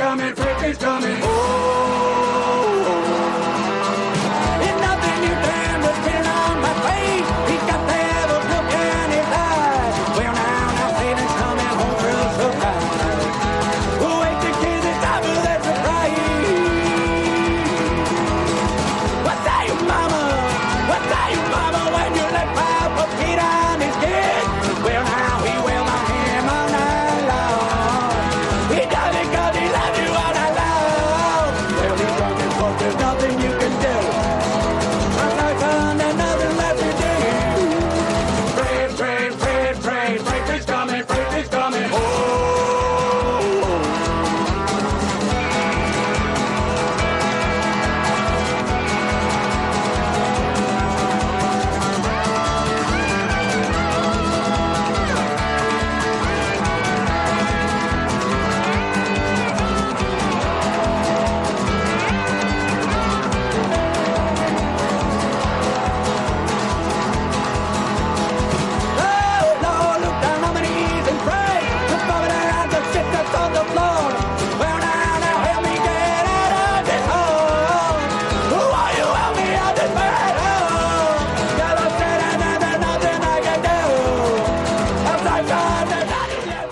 coming, freak is coming. Oh.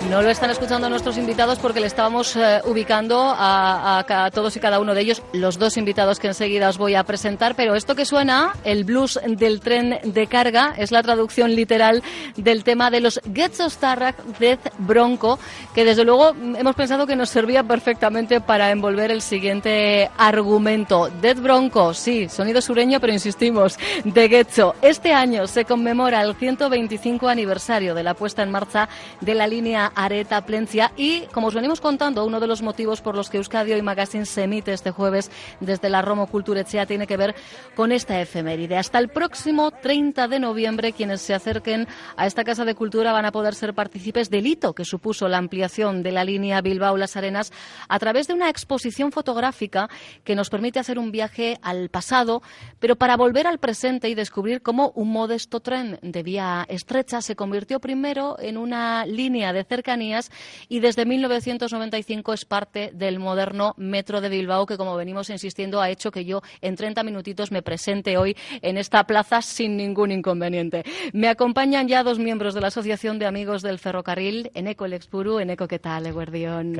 No lo están escuchando nuestros invitados porque le estábamos eh, ubicando a, todos y cada uno de ellos, los dos invitados que enseguida os voy a presentar, pero esto que suena, el blues del tren de carga, es la traducción literal del tema de los Getzo Starrak Death Bronco, que desde luego hemos pensado que nos servía perfectamente para envolver el siguiente argumento. Death Bronco, sí, sonido sureño, pero insistimos, de Getzo. Este año se conmemora el 125 aniversario de la puesta en marcha de la línea Areta Plencia y, como os venimos contando, uno de los motivos por los que Euskadi Hoy Magazine se emite este jueves desde la Romo Culturechea tiene que ver con esta efeméride. Hasta el próximo 30 de noviembre, quienes se acerquen a esta Casa de Cultura van a poder ser partícipes del hito que supuso la ampliación de la línea Bilbao-Las Arenas a través de una exposición fotográfica que nos permite hacer un viaje al pasado, pero para volver al presente y descubrir cómo un modesto tren de vía estrecha se convirtió primero en una línea de cercanías y desde 1995 es parte del moderno Metro de Bilbao que, como venimos insistiendo, ha hecho que yo en 30 minutitos me presente hoy en esta plaza sin ningún inconveniente. Me acompañan ya dos miembros de la Asociación de Amigos del Ferrocarril, Eneco El Expuru. Eneco, ¿qué tal, Eguardión.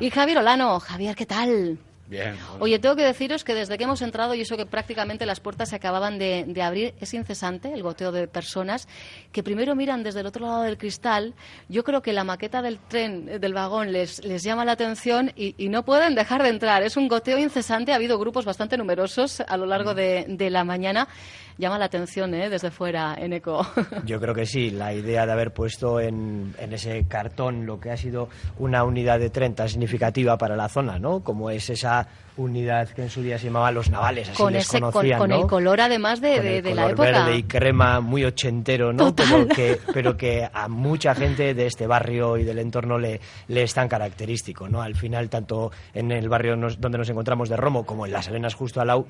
Y Javier Olano. Javier, ¿qué tal? Bien. Oye, tengo que deciros que desde que hemos entrado, y eso que prácticamente las puertas se acababan de, de abrir, es incesante el goteo de personas que primero miran desde el otro lado del cristal. Yo creo que la maqueta del tren, eh, del vagón, les, les llama la atención y, y no pueden dejar de entrar. Es un goteo incesante. Ha habido grupos bastante numerosos a lo largo de, de la mañana. Llama la atención, ¿eh? Desde fuera, en eco. Yo creo que sí, la idea de haber puesto en, en ese cartón lo que ha sido una unidad de tren tan significativa para la zona, ¿no? Como es esa unidad que en su día se llamaba Los Navales, así con les ese, conocían, con ¿no? el color, además de, Con de- el de la color época. verde y crema muy ochentero, ¿no? Total. Pero que, pero que a mucha gente de este barrio y del entorno le, le es tan característico, ¿no? Al final, tanto en el barrio nos- donde nos encontramos de Romo como en Las Arenas, justo al lado,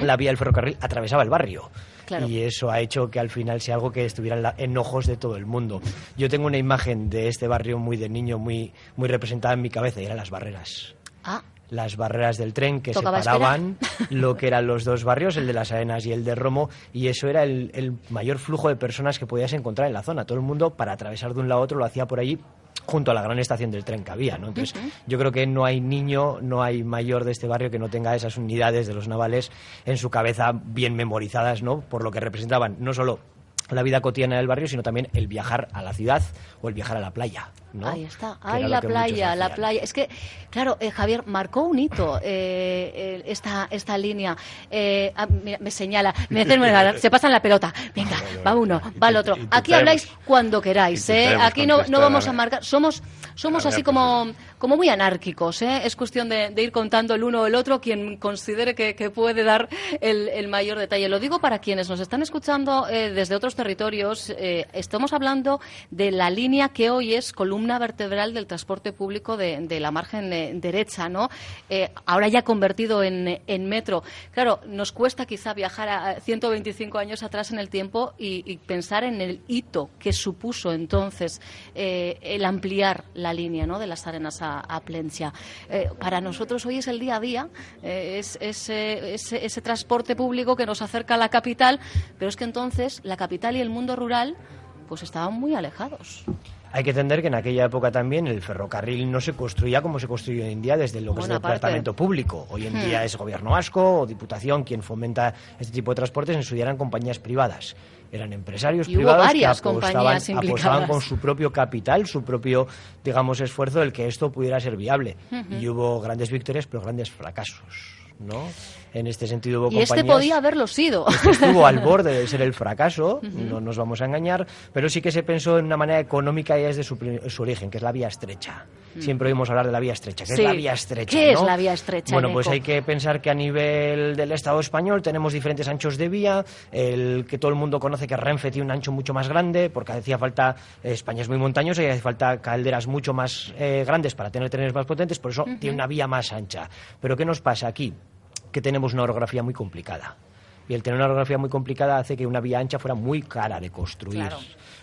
la vía del ferrocarril atravesaba el barrio. Claro. Y eso ha hecho que al final sea algo que estuviera en, la- en ojos de todo el mundo. Yo tengo una imagen de este barrio muy de niño, muy, muy representada en mi cabeza, y eran las barreras Ah, las barreras del tren que Tocaba separaban lo que eran los dos barrios, el de las Arenas y el de Romo, y eso era el, el mayor flujo de personas que podías encontrar en la zona. Todo el mundo, para atravesar de un lado a otro, lo hacía por allí junto a la gran estación del tren que había, ¿no? Entonces, yo creo que no hay niño, no hay mayor de este barrio que no tenga esas unidades de los navales en su cabeza bien memorizadas, ¿no? Por lo que representaban no solo la vida cotidiana del barrio, sino también el viajar a la ciudad o el viajar a la playa. ¿No? Ahí está, ahí la playa, la playa. Es que, claro, eh, Javier marcó un hito eh, esta, esta línea. Eh, ah, mira, me señala, me hacen- se pasan la pelota. Venga, va uno, va el otro. Aquí habláis cuando queráis, ¿eh? Aquí no, no vamos a- marcar. Somos, somos así como, como muy anárquicos, ¿eh? Es cuestión de, de ir contando el uno o el otro quien considere que, que puede dar el, el mayor detalle. Lo digo para quienes nos están escuchando eh, desde otros territorios. eh, estamos hablando de la línea que hoy es columna vertebral del transporte público de, la margen derecha, ¿no? Eh, ahora ya convertido en, en metro. Claro, nos cuesta quizá viajar a 125 años atrás en el tiempo y, pensar en el hito que supuso entonces eh, el ampliar la línea ¿no? de las arenas a, a Plencia. Eh, para nosotros hoy es el día a día, es, es, eh, ese, ese transporte público que nos acerca a la capital, pero es que entonces la capital y el mundo rural pues estaban muy alejados. Hay que entender que en aquella época también el ferrocarril no se construía como se construye hoy en día desde lo que es el parte. departamento público. Hoy en Hmm. día es gobierno vasco o diputación quien fomenta este tipo de transportes, en su día eran compañías privadas. Eran empresarios Y privados que apostaban, apostaban con su propio capital, su propio, digamos, esfuerzo del que esto pudiera ser viable. Y hubo grandes victorias, pero grandes fracasos, ¿no? En este sentido hubo Y este podía haberlo sido. este estuvo al borde de ser el fracaso, no nos vamos a engañar, pero sí que se pensó en una manera económica ya desde su, su origen, que es la vía estrecha. Siempre oímos hablar de la vía estrecha. ¿Qué Sí. es la vía estrecha? ¿Qué es la vía estrecha, Bueno, pues hay que pensar que a nivel del Estado español tenemos diferentes anchos de vía, el que todo el mundo conoce que Renfe tiene un ancho mucho más grande, porque hacía falta, España es muy montañosa y hace falta calderas mucho más eh, grandes para tener trenes más potentes, por eso tiene una vía más ancha. Pero ¿qué nos pasa aquí? Que tenemos una orografía muy complicada. Y el tener una orografía muy complicada hace que una vía ancha fuera muy cara de construir. Claro.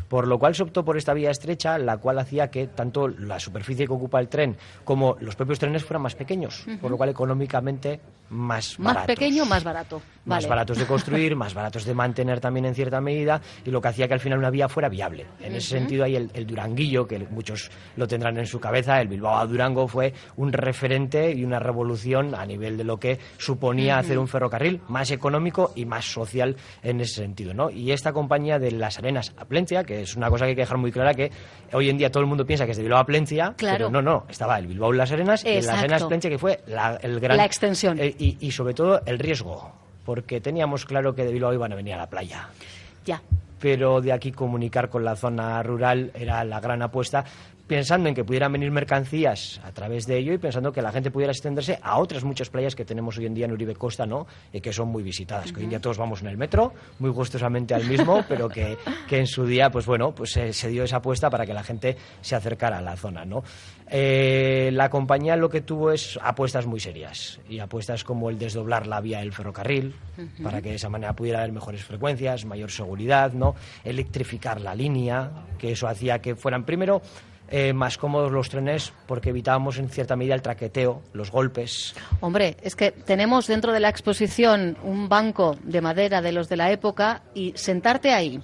Por lo cual se optó por esta vía estrecha, la cual hacía que tanto la superficie que ocupa el tren como los propios trenes fueran más pequeños, por lo cual económicamente más Más baratos. pequeño, más barato. Más Vale. baratos de construir, más baratos de mantener también en cierta medida, y lo que hacía que al final una vía fuera viable. En ese sentido, hay el, el Duranguillo, que muchos lo tendrán en su cabeza, el Bilbao a Durango fue un referente y una revolución a nivel de lo que suponía hacer un ferrocarril más económico y más social en ese sentido. ¿no? Y esta compañía de las Arenas a Plencia, que es una cosa que hay que dejar muy clara, que hoy en día todo el mundo piensa que es de Bilbao a Plencia, Claro. pero no, no, estaba el Bilbao y las Arenas y el las Exacto. Arenas Plencia, que fue la, el gran... La extensión. eh, y, y sobre todo el riesgo, porque teníamos claro que de Bilbao iban a venir a la playa. Ya. Pero de aquí comunicar con la zona rural era la gran apuesta, pensando en que pudieran venir mercancías a través de ello y pensando que la gente pudiera extenderse a otras muchas playas que tenemos hoy en día en Uribe Costa, ¿no? Y que son muy visitadas. Que hoy en día todos vamos en el metro, muy gustosamente al mismo, pero que, que en su día, pues bueno, pues se, se dio esa apuesta para que la gente se acercara a la zona, ¿no? Eh, la compañía lo que tuvo es apuestas muy serias y apuestas como el desdoblar la vía del ferrocarril para que de esa manera pudiera haber mejores frecuencias, mayor seguridad, ¿no? Electrificar la línea, que eso hacía que fueran primero eh, más cómodos los trenes porque evitábamos en cierta medida el traqueteo, los golpes. Hombre, es que tenemos dentro de la exposición un banco de madera de los de la época y sentarte ahí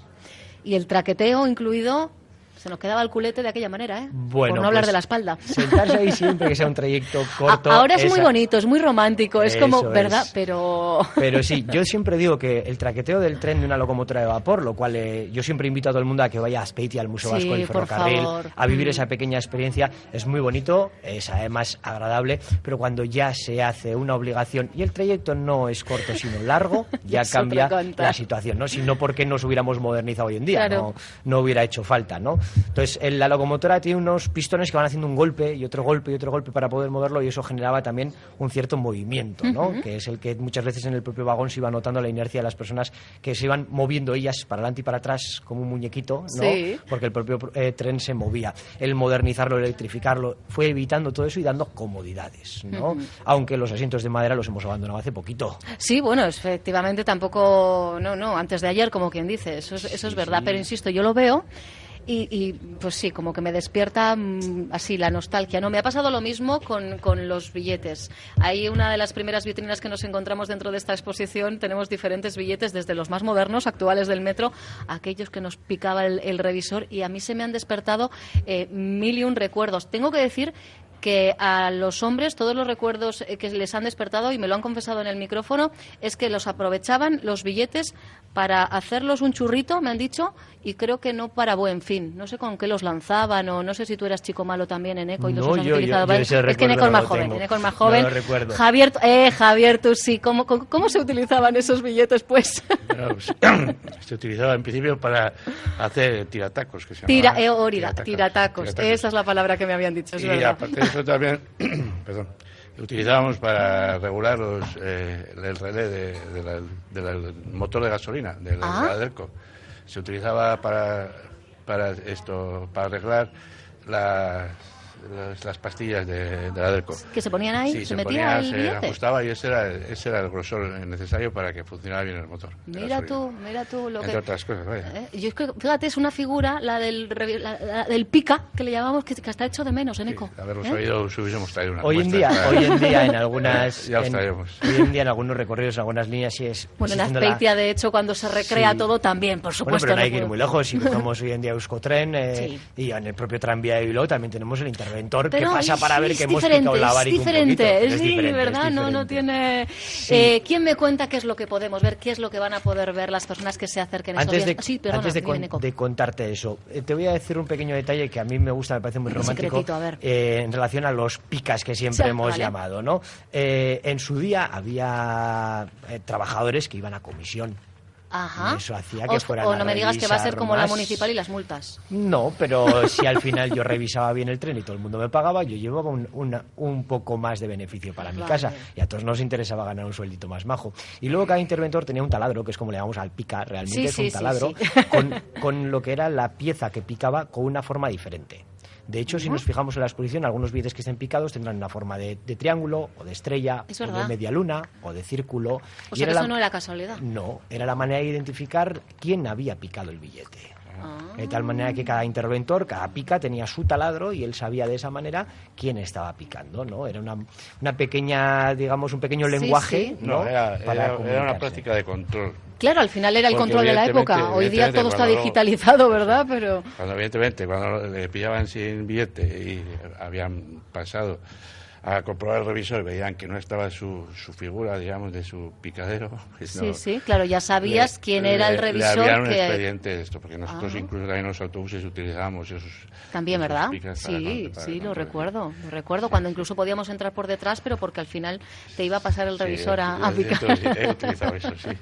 y el traqueteo incluido, se nos quedaba el culete de aquella manera, ¿eh? Bueno, Por no hablar pues, de la espalda. Sentarse ahí siempre que sea un trayecto corto. Ahora es muy bonito, es muy romántico, es como, ¿verdad? es. Pero... Pero sí, yo siempre digo que el traqueteo del tren de una locomotora de vapor, lo cual eh, yo siempre invito a todo el mundo a que vaya a Azpeitia, al Museo Sí, Vasco del por Ferrocarril, a vivir Mm. esa pequeña experiencia. Es muy bonito, es además agradable, pero cuando ya se hace una obligación y el trayecto no es corto sino largo, ya cambia la situación, ¿no? Si no porque nos hubiéramos modernizado hoy en día, Claro. no, no hubiera hecho falta, ¿no? Entonces, en la locomotora tiene unos pistones que van haciendo un golpe y otro golpe y otro golpe para poder moverlo y eso generaba también un cierto movimiento, ¿no? Que es el que muchas veces en el propio vagón se iba notando la inercia de las personas que se iban moviendo ellas para adelante y para atrás como un muñequito, ¿no? Sí. Porque el propio eh, tren se movía. El modernizarlo, electrificarlo, fue evitando todo eso y dando comodidades, ¿no? Aunque los asientos de madera los hemos abandonado hace poquito. Sí, bueno, efectivamente tampoco, no, no, antes de ayer, como quien dice, eso es, eso es verdad, pero insisto, yo lo veo y, y, pues sí, como que me despierta mm, así la nostalgia. No, me ha pasado lo mismo con, con los billetes. Hay una de las primeras vitrinas que nos encontramos dentro de esta exposición, tenemos diferentes billetes, desde los más modernos, actuales del metro, aquellos que nos picaba el, el revisor y a mí se me han despertado eh, mil y un recuerdos. Tengo que decir que a los hombres todos los recuerdos eh, que les han despertado, y me lo han confesado en el micrófono, es que los aprovechaban los billetes para hacerlos un churrito, me han dicho, y creo que no para buen fin. No sé con qué los lanzaban, o no sé si tú eras chico malo también en ECO y los No, has yo- utilizado. yo es que recuerdo Eco es más joven, tengo. Eco es más No lo recuerdo. Javier, eh, Javier, tú sí. ¿Cómo, cómo, cómo se utilizaban esos billetes, pues? Pues, se utilizaba en principio para hacer tiratacos, que se Tira, eh, órida, Tiratacos, tiratacos. tiratacos. Esa es la palabra que me habían dicho, es y verdad. aparte de eso también, perdón, utilizábamos para regular los, eh, el relé de- de la- de del motor de gasolina, del Ah. de la Delco. Se utilizaba para, para esto, para arreglar las, las, las pastillas de, de la Delco. Que se ponían ahí, Sí, se, se metía ponía, el se billete. ajustaba y ese era, ese era el grosor necesario para que funcionara bien el motor. Mira tú, mira tú lo Entre que... otras cosas, vaya. ¿Eh? Yo es que, fíjate, es una figura, la del, la- la del pica, que le llamamos, que, que está hecho de menos en Sí, ECO. haberlos ¿Eh? oído, si hubiésemos traído una Hoy en día, para- hoy en día en algunas Ya os en- hoy en día en algunos recorridos, en algunas líneas sí es Bueno, en existiendo la- Azpeitia, de hecho, cuando se recrea Sí. todo también, por Bueno, supuesto. pero no hay que ir muy lejos. Si cogemos hoy en día Euskotren eh, Sí. y en el propio tranvía de Bilbao también tenemos el interventor Pero que pasa es- para ver es que hemos diferente, picado la es varica un diferente, poquito. es diferente, sí, es ¿verdad? No, no diferente. tiene... Eh, ¿Quién me cuenta qué es lo que podemos ver? ¿Qué es lo que van a poder ver las personas que se acerquen estos Antes de, días? Sí, perdona, antes de, dime, con- de contarte eso, eh, te voy a decir un pequeño detalle que a mí me gusta, me parece muy Un romántico, a ver. eh, en relación a los picas que siempre Sí, hemos vale. llamado. ¿no? Eh, en su día había eh, trabajadores que iban a comisión. Ajá. y eso hacía que Os- fueran o no me digas que va a ser como la municipal y las multas. No, pero si al final yo revisaba bien el tren y todo el mundo me pagaba, yo llevaba un, una- un poco más de beneficio para mi Vale. casa y a todos nos interesaba ganar un sueldito más majo. Y luego cada interventor tenía un taladro, que es como le llamamos al pica, realmente Sí, es un sí, taladro, sí. Con, con lo que era la pieza que picaba con una forma diferente. De hecho, si nos fijamos en la exposición, algunos billetes que estén picados tendrán una forma de, de triángulo, o de estrella, Es o de media luna, o de círculo. O Y sea que la- eso no era casualidad. No, era la manera de identificar quién había picado el billete. Ah. De tal manera que cada interventor, cada pica tenía su taladro y él sabía de esa manera quién estaba picando, ¿no? Era una, una pequeña, digamos, un pequeño lenguaje, sí. ¿no? No, era, Para era- era una práctica de control. Claro, al final era el Porque control de la época. Hoy día todo está digitalizado, ¿verdad? Pero Cuando evidentemente, cuando le pillaban sin billete y habían pasado a comprobar el revisor y veían que no estaba su, su figura, digamos, de su picadero. pues sí, no, sí, claro, ya sabías le- quién era el revisor Le habían un que... expediente de esto, porque nosotros Ah. incluso también en los autobuses utilizábamos esos... También, esos ¿verdad? picas Sí, sí, lo recuerdo, lo recuerdo, cuando incluso podíamos entrar por detrás, pero porque al final te iba a pasar el Sí, revisor a, a picar. he- eso, sí.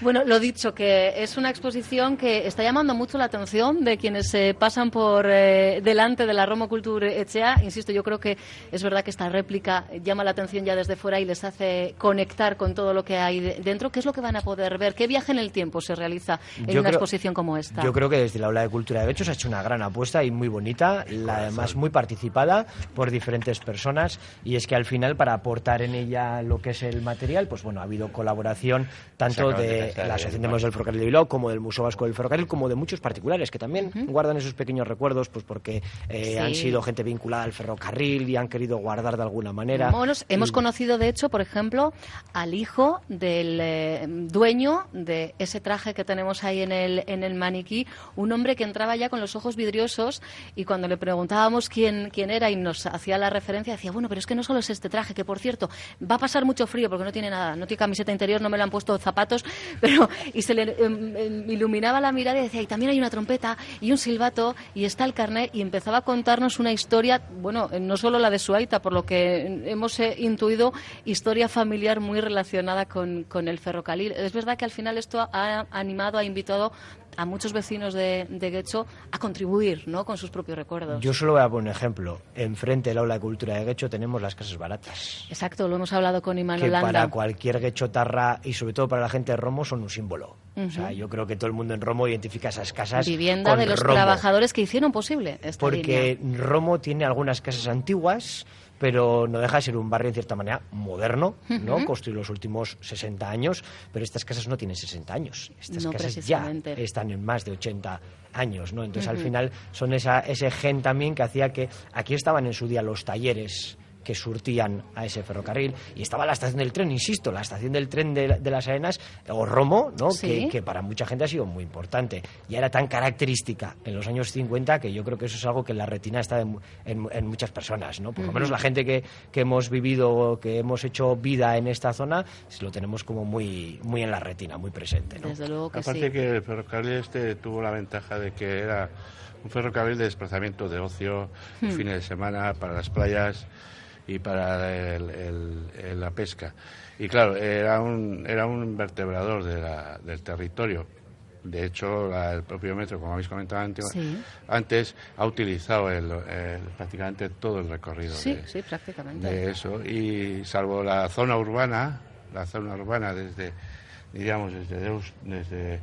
Bueno, lo dicho, que es una exposición que está llamando mucho la atención de quienes se pasan por eh, delante de la Roma Culture Echea. Insisto, yo creo que es verdad que esta réplica llama la atención ya desde fuera y les hace conectar con todo lo que hay de- dentro. ¿Qué es lo que van a poder ver? ¿Qué viaje en el tiempo se realiza en Yo una creo- exposición como esta? Yo creo que desde la Aula de Cultura de Hecho se ha hecho una gran apuesta y muy bonita, la, además muy participada por diferentes personas y es que al final para aportar en ella lo que es el material, pues bueno, ha habido colaboración tanto de la Asociación de Museos del Ferrocarril de Bilbao como del Museo Vasco del Ferrocarril como de muchos particulares que también guardan esos pequeños recuerdos pues porque eh, Sí. han sido gente vinculada al ferrocarril y han querido guardar de alguna manera. Hemos conocido, de hecho, por ejemplo, al hijo del eh, dueño de ese traje que tenemos ahí en el, en el maniquí, un hombre que entraba ya con los ojos vidriosos y cuando le preguntábamos quién, quién era y nos hacía la referencia, decía, bueno, pero es que no solo es este traje, que por cierto, va a pasar mucho frío porque no tiene nada, no tiene camiseta interior, no me le han puesto zapatos, pero y se le em, iluminaba la mirada y decía, y también hay una trompeta y un silbato y está el carnet y empezaba a contarnos una historia, bueno, eh, no solo la de su aita, por lo que hemos eh, intuido, historia familiar muy relacionada con, con el ferrocarril. Es verdad que al final esto ha animado, ha invitado a muchos vecinos de, de Guecho a contribuir ¿no? con sus propios recuerdos. Yo solo voy a poner un ejemplo. Enfrente del Aula de Cultura de Guecho tenemos las casas baratas. Exacto, lo hemos hablado con Iman que para cualquier guechotarra y sobre todo para la gente de Romo son un símbolo. O sea, yo creo que todo el mundo en Romo identifica esas casas Vivienda con de los Romo, trabajadores que hicieron posible esta Porque línea. Romo tiene algunas casas antiguas, pero no deja de ser un barrio en cierta manera moderno, ¿no? Construido los últimos 60 años, pero estas casas no tienen 60 años. Estas No, casas ya están en más de 80 años, ¿no? Entonces, al final son esa, ese gen también que hacía que aquí estaban en su día los talleres que surtían a ese ferrocarril. Y estaba la estación del tren, insisto, la estación del tren de, de las Arenas, o Romo, ¿no? Sí. Que, que para mucha gente ha sido muy importante. Ya era tan característica en los años 50 que yo creo que eso es algo que en la retina está en, en- en muchas personas, ¿no? Por lo menos la gente que, que hemos vivido, que hemos hecho vida en esta zona, lo tenemos como muy, muy en la retina, muy presente, ¿no? Desde luego que Aparte sí. que el ferrocarril este tuvo la ventaja de que era un ferrocarril de desplazamiento de ocio, Hmm. fines de semana, para las playas y para el- la pesca. Y claro, era un, era un vertebrador de la- del territorio. De hecho, la- el propio metro, como habéis comentado antes, Sí. antes ha utilizado el- el- prácticamente todo el recorrido Sí, de, sí, prácticamente. de eso y salvo la zona urbana la zona urbana desde diríamos desde Deus, desde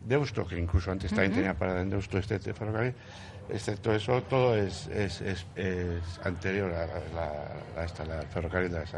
Deusto que incluso antes también tenía parada en Deusto este, este ferrocarril excepto eso todo es, es, es, es anterior a la, esta, la- ferrocarril de las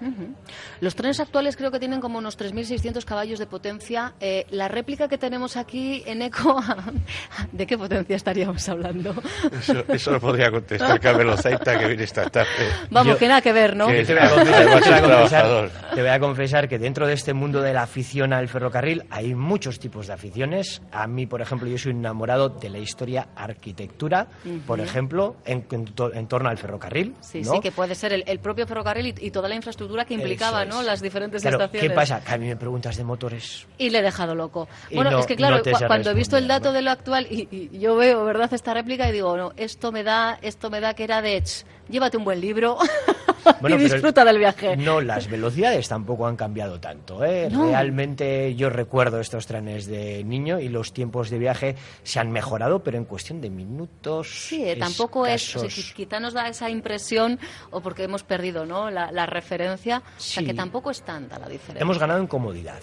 Arenas Ujú. Los trenes actuales creo que tienen como unos 3.600 caballos de potencia. Eh, la réplica que tenemos aquí en ECO, ¿de qué potencia estaríamos hablando? eso, eso lo podría contestar Carmelo Zaita que viene esta tarde Vamos, Yo- que nada que ver, ¿no? que- Te voy, a confesar, te voy a es confesar- que dentro de este mundo de la afición al ferrocarril hay muchos tipos de aficiones. A mí, por ejemplo, yo soy enamorado de la historia arquitectura, por ejemplo, en, en to- en torno al ferrocarril. Sí, ¿no? sí, que puede ser el, el propio ferrocarril y, y toda la infraestructura que implicaba, Eso ¿no? es. Las diferentes Claro, estaciones. ¿Qué pasa? Que a mí me preguntas de motores. Y le he dejado loco. Y Bueno, no- es que claro, no cu- cuando he visto el dato de lo actual y, y yo veo, ¿verdad?, esta réplica y digo, no, esto me da, esto me da que era de, "Ch, llévate un buen libro Bueno, y pero disfruta del viaje. No, las velocidades tampoco han cambiado tanto. ¿eh? No. Realmente yo recuerdo estos trenes de niño y los tiempos de viaje se han mejorado, pero en cuestión de minutos. Sí, eh, tampoco es, o sea, escasos. qui- quizá nos da esa impresión o porque hemos perdido, ¿no?, la, la referencia, o sea, Sí. que tampoco es tanta la diferencia. Hemos ganado en comodidad.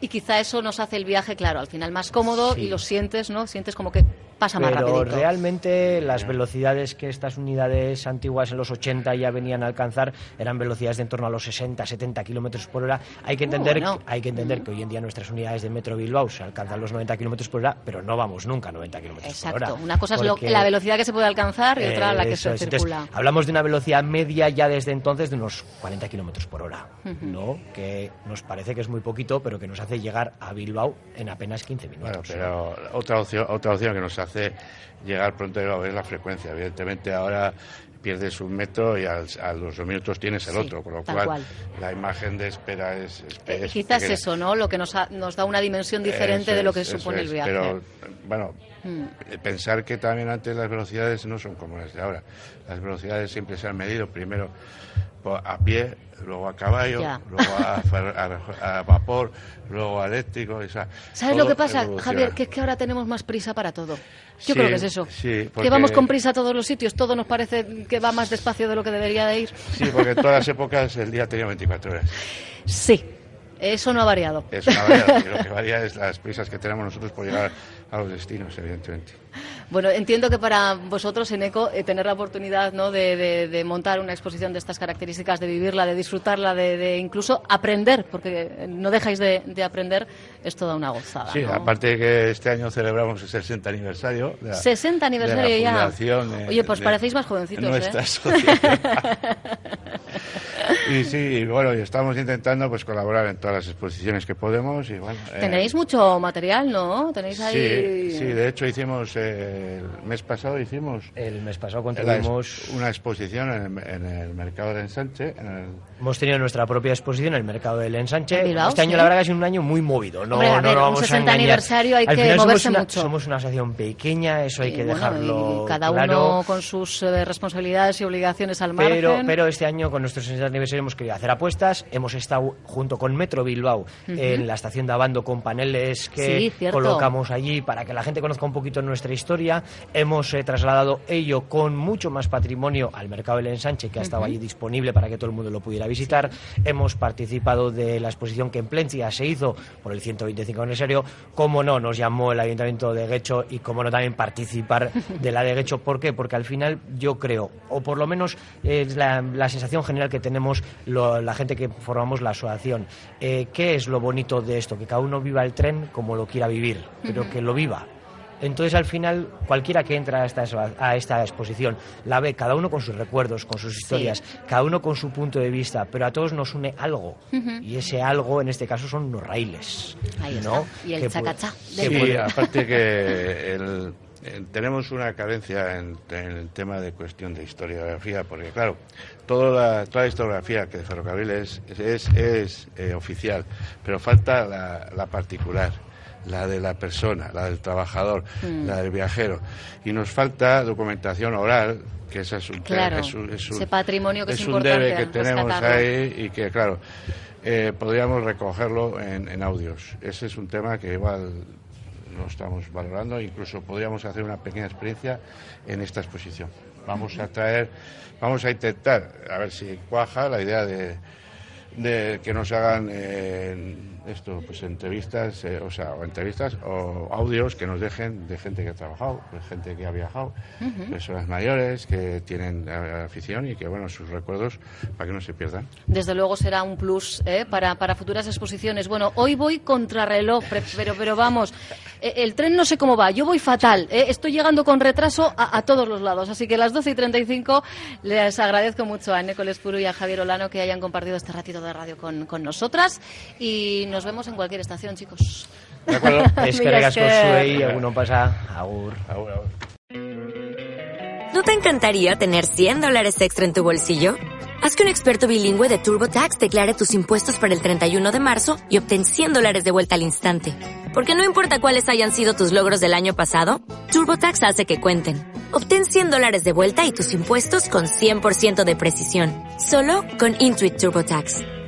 Y quizá eso nos hace el viaje, claro, al final más cómodo Sí. y lo sientes, ¿no? Sientes como que pasa más Pero rapidito. realmente las velocidades que estas unidades antiguas en los 80 ya venían a alcanzar eran velocidades de en torno a los 60, 70 kilómetros por hora. Hay que entender, bueno. hay que, entender que hoy en día nuestras unidades de Metro Bilbao se alcanzan los 90 kilómetros por hora, pero no vamos nunca a 90 kilómetros por hora. Exacto. Una cosa es lo- la velocidad que se puede alcanzar y otra la que Eso se es. Entonces, circula. hablamos de una velocidad media ya desde entonces de unos 40 kilómetros por hora, ¿no? Que nos parece que es muy poquito, pero que nos hace llegar a Bilbao en apenas 15 minutos. Bueno, pero otra opción, otra opción que nos hace llegar pronto a es la frecuencia. Evidentemente ahora pierdes un metro y al- a los dos minutos tienes el Sí, otro, con lo cual, cual. la imagen de espera es, es- Eh, quizás pequeña. eso, ¿no? Lo que nos, ha- nos da una dimensión diferente Eso de lo que supone el viaje. Pero, bueno, Mm. pensar que también antes las velocidades no son como las de ahora. Las velocidades siempre se han medido primero po- a pie, luego a caballo, Ya. luego a, fer- a- a vapor, luego a eléctrico. o sea, ¿Sabes lo que pasa. Javier? Que es que ahora tenemos más prisa para todo. Yo Sí, creo que es eso. sí, Que vamos con prisa a todos los sitios, todo nos parece que va más despacio de lo que debería de ir. Sí, porque en todas las épocas el día tenía 24 horas. Sí, eso no ha variado. Es una variedad. y lo que varía es las prisas que tenemos nosotros por llegar a los destinos, evidentemente. Bueno, entiendo que para vosotros en ECO eh, tener la oportunidad ¿no? de, de- de montar una exposición de estas características, de vivirla, de disfrutarla, de, de incluso aprender, porque no dejáis de, de aprender, es toda una gozada. Sí, ¿no? aparte de que este año celebramos el 60 aniversario. de la- 60 aniversario de la ya. fundación Oye, pues parecéis más jovencitos, Nuestra ¿eh? y sí, y bueno, y estamos intentando pues colaborar en todas las exposiciones que podemos y bueno. eh, Tenéis mucho material, ¿no? Tenéis ahí... Sí, sí, de hecho hicimos eh, el mes pasado hicimos El mes pasado contribuimos, una exposición en el, en el mercado de ensanche, en el hemos tenido nuestra propia exposición en el mercado del ensanche. En Bilbao, este año sí. la verdad que ha sido un año muy movido. No, Hombre, a no ver, vamos a 60 engañar. aniversario hay Al que somos una-. Somos una asociación pequeña, eso hay Y que bueno, dejarlo y cada claro. uno con sus eh, responsabilidades y obligaciones al margen. Pero, pero este año con nuestro 60 aniversario hemos querido hacer apuestas. Hemos estado junto con Metro Bilbao en la estación de Abando con paneles que Sí, colocamos allí para que la gente conozca un poquito nuestra historia. Hemos eh, trasladado ello con mucho más patrimonio al mercado del ensanche que ha estado allí disponible para que todo el mundo lo pudiera visitar. Hemos participado de la exposición que en Plencia se hizo por el 125 aniversario. Como no, nos llamó el Ayuntamiento de Guecho y como no también participar de la de Guecho. ¿Por qué? Porque al final yo creo, o por lo menos es la, la sensación general que tenemos lo- la gente que formamos la asociación. Eh, ¿Qué es lo bonito de esto? Que cada uno viva el tren como lo quiera vivir, pero que lo viva. Entonces, al final, cualquiera que entra a esta, a esta exposición la ve, cada uno con sus recuerdos, con sus historias, cada uno con su punto de vista, pero a todos nos une algo. Y ese algo, en este caso, son los raíles. Ahí ¿no? está. Y el chacachá. Sí, puede- aparte que el- tenemos una carencia en, en el tema de cuestión de historiografía, porque claro, toda la, toda la historiografía que de ferrocarril es, es, es, eh, oficial, pero falta la, la particular, la de la persona, la del trabajador, Mm. la del viajero. Y nos falta documentación oral, que ese es un, Claro, es un- es un- ese patrimonio que es es un debe que tenemos rescatarlo. ahí y que, claro, eh, podríamos recogerlo en, en audios. Ese es un tema que igual lo estamos valorando, incluso podríamos hacer una pequeña experiencia en esta exposición. Vamos a traer, vamos a intentar, a ver si cuaja la idea de, de que nos hagan eh, esto, pues entrevistas, eh, o sea, o entrevistas o audios que nos dejen de gente que ha trabajado, de gente que ha viajado, personas mayores que tienen eh, afición y que, bueno, sus recuerdos para que no se pierdan. Desde luego será un plus ¿eh? para, para futuras exposiciones. Bueno, hoy voy contrarreloj, pero, pero vamos, eh, el tren no sé cómo va, yo voy fatal, ¿eh? estoy llegando con retraso a, a todos los lados, así que a las 12 y 35 les agradezco mucho a Nécoles Puru y a Javier Olano que hayan compartido este ratito de radio con, con nosotras y nos vemos en cualquier estación, chicos. ¿De acuerdo? Es que regas con suey, alguno pasa, agur. Ahora, ahora. ¿No te encantaría tener 100 dólares extra en tu bolsillo? Haz que un experto bilingüe de TurboTax declare tus impuestos para el 31 de marzo y obtén 100 dólares de vuelta al instante. Porque no importa cuáles hayan sido tus logros del año pasado, TurboTax hace que cuenten. Obtén 100 dólares de vuelta y tus impuestos con 100% de precisión. Solo con Intuit TurboTax.